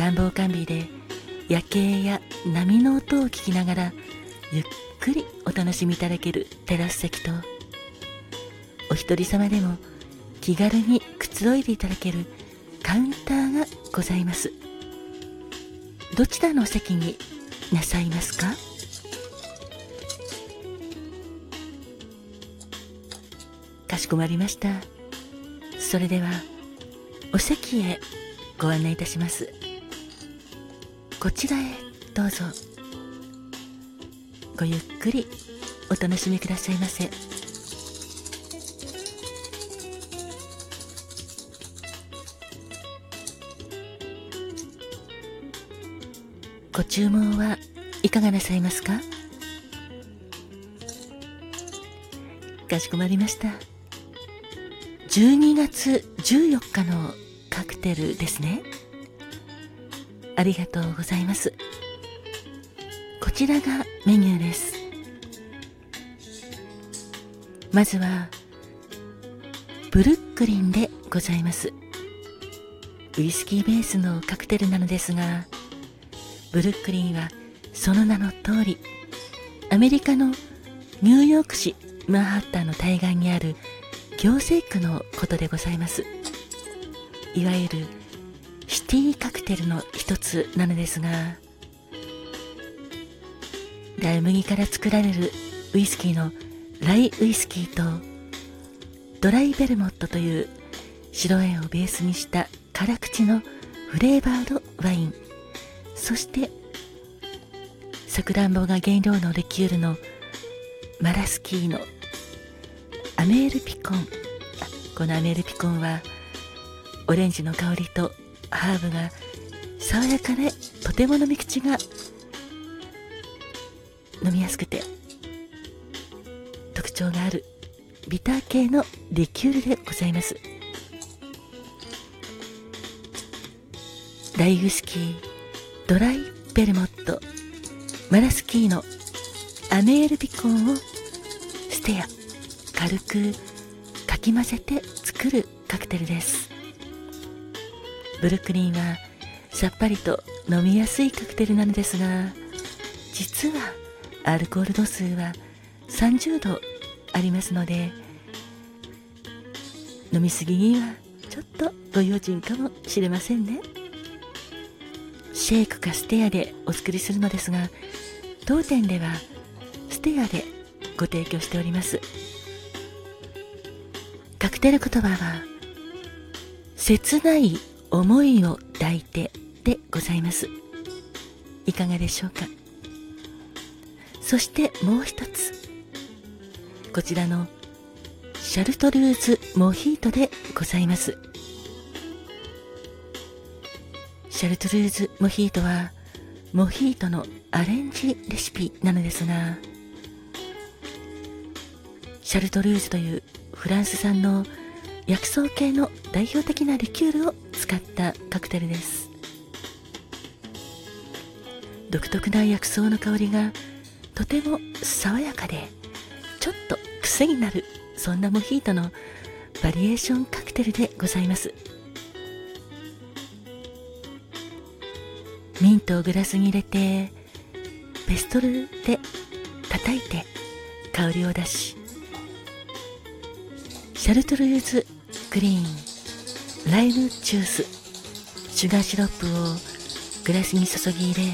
暖房完備で夜景や波の音を聞きながらゆっくりお楽しみいただけるテラス席とお一人様でも気軽にくつろいでいただけるカウンターがございます。どちらのお席になさいますか？かしこまりました。それではお席へご案内いたします。こちらへどうぞ。ごゆっくりお楽しみくださいませ。ご注文はいかがなさいますか？かしこまりました。12月14日のカクテルですね。ありがとうございます。こちらがメニューです。まずはブルックリンでございます。ウイスキーベースのカクテルなのですがブルックリンはその名の通りアメリカのニューヨーク市マンハッタンの対岸にある行政区のことでございます。いわゆるシティカクテルの一つなのですがライ麦から作られるウイスキーのライウイスキーとドライベルモットという白あんをベースにした辛口のフレーバードワイン。そしてさくらんぼが原料のリキュールのマラスキーのアメールピコン。このアメールピコンはオレンジの香りとハーブが爽やかでとても飲み口が飲みやすくて特徴があるビター系のリキュールでございます。ライウスキードライベルモットマラスキーのアメールビコンをステア軽くかき混ぜて作るカクテルです。ブルックリンはさっぱりと飲みやすいカクテルなのですが実はアルコール度数は30度ありますので飲みすぎにはちょっとご用心かもしれませんね。シェイクかステアでお作りするのですが当店ではステアでご提供しております。カクテル言葉は切ない思いを抱いてでございます。いかがでしょうか？そしてもう一つ。こちらのシャルトルーズモヒートでございます。シャルトルーズモヒートはモヒートのアレンジレシピなのですがシャルトルーズというフランス産の薬草系の代表的なリキュールを使ったカクテルです。独特な薬草の香りがとても爽やかでちょっと癖になるそんなモヒートのバリエーションカクテルでございます。ミントをグラスに入れてペストルで叩いて香りを出しシャルトリューズグリーン。ライムジュースシュガーシロップをグラスに注ぎ入れ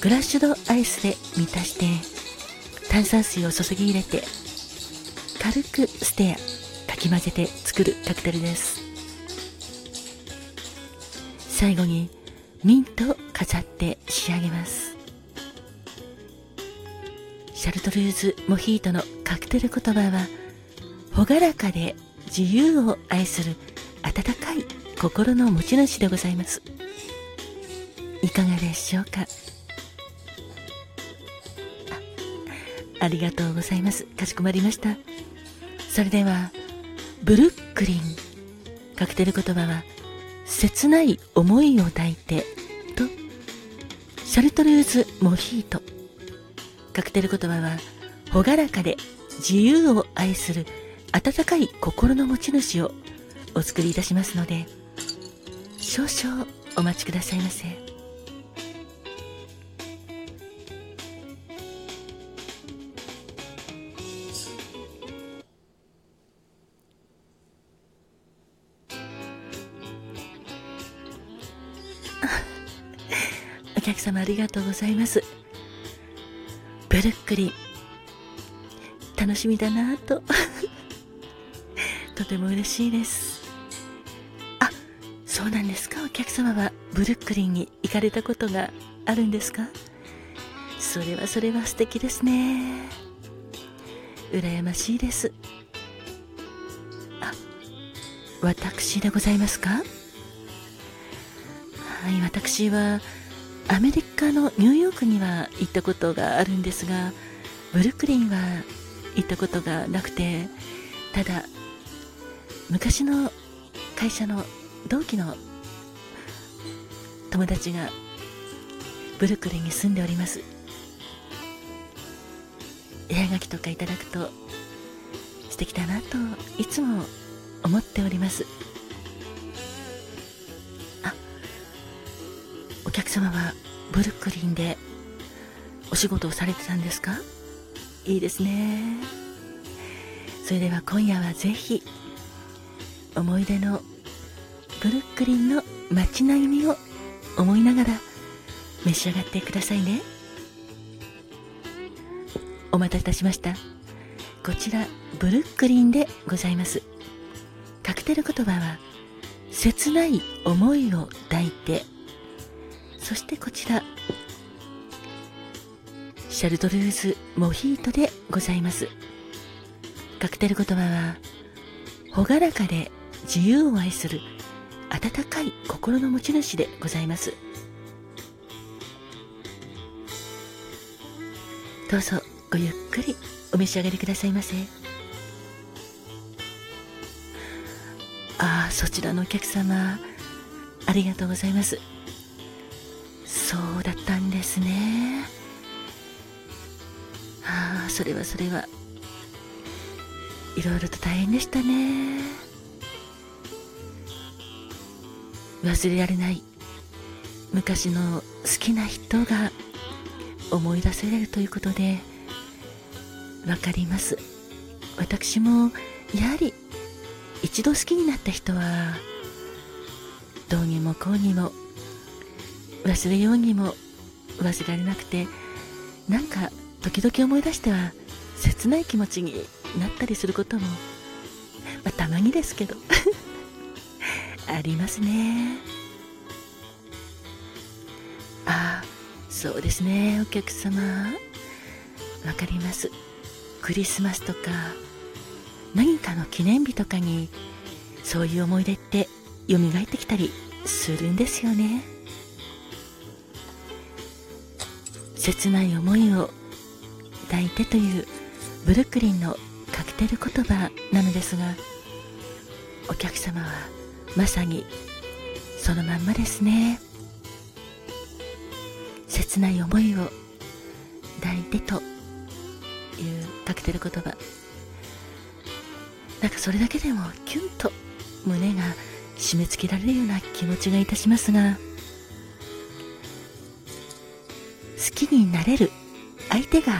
クラッシュドアイスで満たして炭酸水を注ぎ入れて軽くステアかき混ぜて作るカクテルです。最後にミントを飾って仕上げます。シャルトルーズモヒートのカクテル言葉は朗らかで自由を愛する温かい心の持ち主でございます。いかがでしょうか？ありがとうございます。かしこまりました。それではブルックリンカクテル言葉は切ない思いを抱いてとシャルトルーズモヒート。カクテル言葉は朗らかで自由を愛する温かい心の持ち主をお作りいたしますので少々お待ちくださいませ。お客様ありがとうございます。ブルックリン。楽しみだなと。とても嬉しいです。あそうなんですか。お客様はブルックリンに行かれたことがあるんですか。それはそれは素敵ですね。羨ましいです。あ私でございますか。はい私はアメリカのニューヨークには行ったことがあるんですがブルックリンは行ったことがなくてただ昔の会社の同期の友達がブルックリンに住んでおります。絵はがきとかいただくと素敵だなといつも思っております。あお客様はブルックリンでお仕事をされてたんですか？いいですね。それでは今夜はぜひ思い出のブルックリンの街並みを思いながら召し上がってくださいね。お待たせいたしました。こちらブルックリンでございます。カクテル言葉は切ない思いを抱いて。そしてこちらシャルトルーズモヒートでございます。カクテル言葉は朗らかで自由を愛する温かい心の持ち主でございます。どうぞごゆっくりお召し上がりくださいませ。ああそちらのお客様ありがとうございます。そうだったんですね。ああそれはそれは。いろいろと大変でしたね。忘れられない。昔の好きな人が思い出せれるということで分かります。私もやはり一度好きになった人はどうにもこうにも忘れようにも忘れられなくてなんか時々思い出しては切ない気持ちになったりすることも、まあ、たまにですけど。ありますね。あそうですねお客様。わかります。クリスマスとか何かの記念日とかにそういう思い出って蘇ってきたりするんですよね。切ない思いを抱いてというブルックリンのカクテル言葉なのですがお客様はまさにそのまんまですね。切ない思いを抱いてというカクテル言葉。なんかそれだけでもキュンと胸が締め付けられるような気持ちがいたしますが好きになれる相手が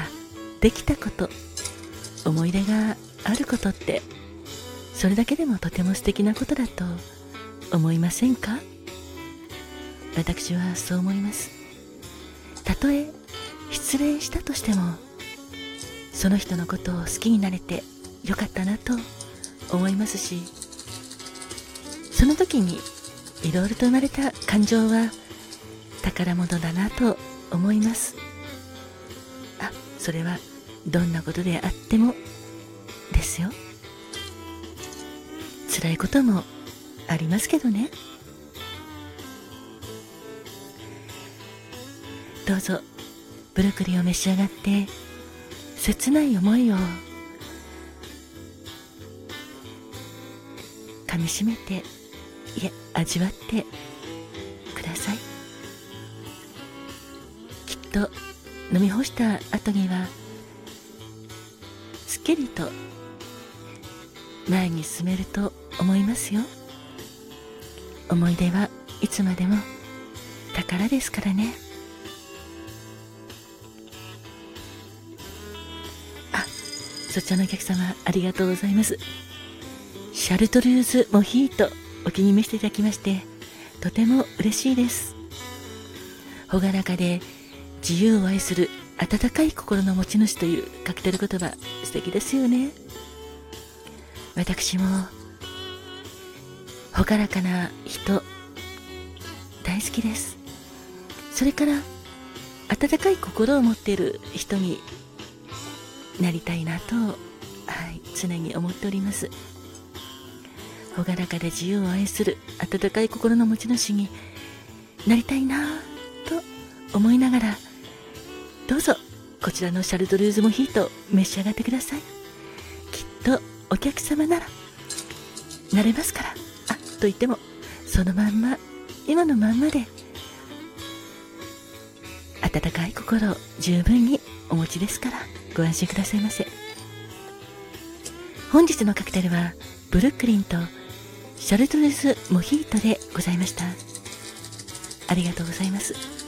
できたこと思い出があることってそれだけでもとても素敵なことだと思いませんか？私はそう思います。たとえ失恋したとしてもその人のことを好きになれてよかったなと思いますしその時にいろいろと生まれた感情は宝物だなと思います。あそれはどんなことであってもですよ。辛いこともありますけどね。どうぞブルクリンを召し上がって切ない思いをかみしめていえ味わってください。きっと飲み干した後にはすっきりと前に進めると思いますよ。思い出はいつまでも宝ですからね。あそちらのお客様ありがとうございます。シャルトルーズモヒートお気に召していただきましてとても嬉しいです。朗らかで自由を愛する温かい心の持ち主というカクテル言葉素敵ですよね。私も朗らかな人大好きです。それから温かい心を持っている人になりたいなと、はい、常に思っております。朗らかで自由を愛する温かい心の持ち主になりたいなと思いながらどうぞこちらのシャルドルーズモヒート召し上がってください。きっとお客様ならなれますから。と言ってもそのまんま今のまんまで温かい心を十分にお持ちですからご安心くださいませ。本日のカクテルはブルックリンとシャルトレスモヒートでございました。ありがとうございます。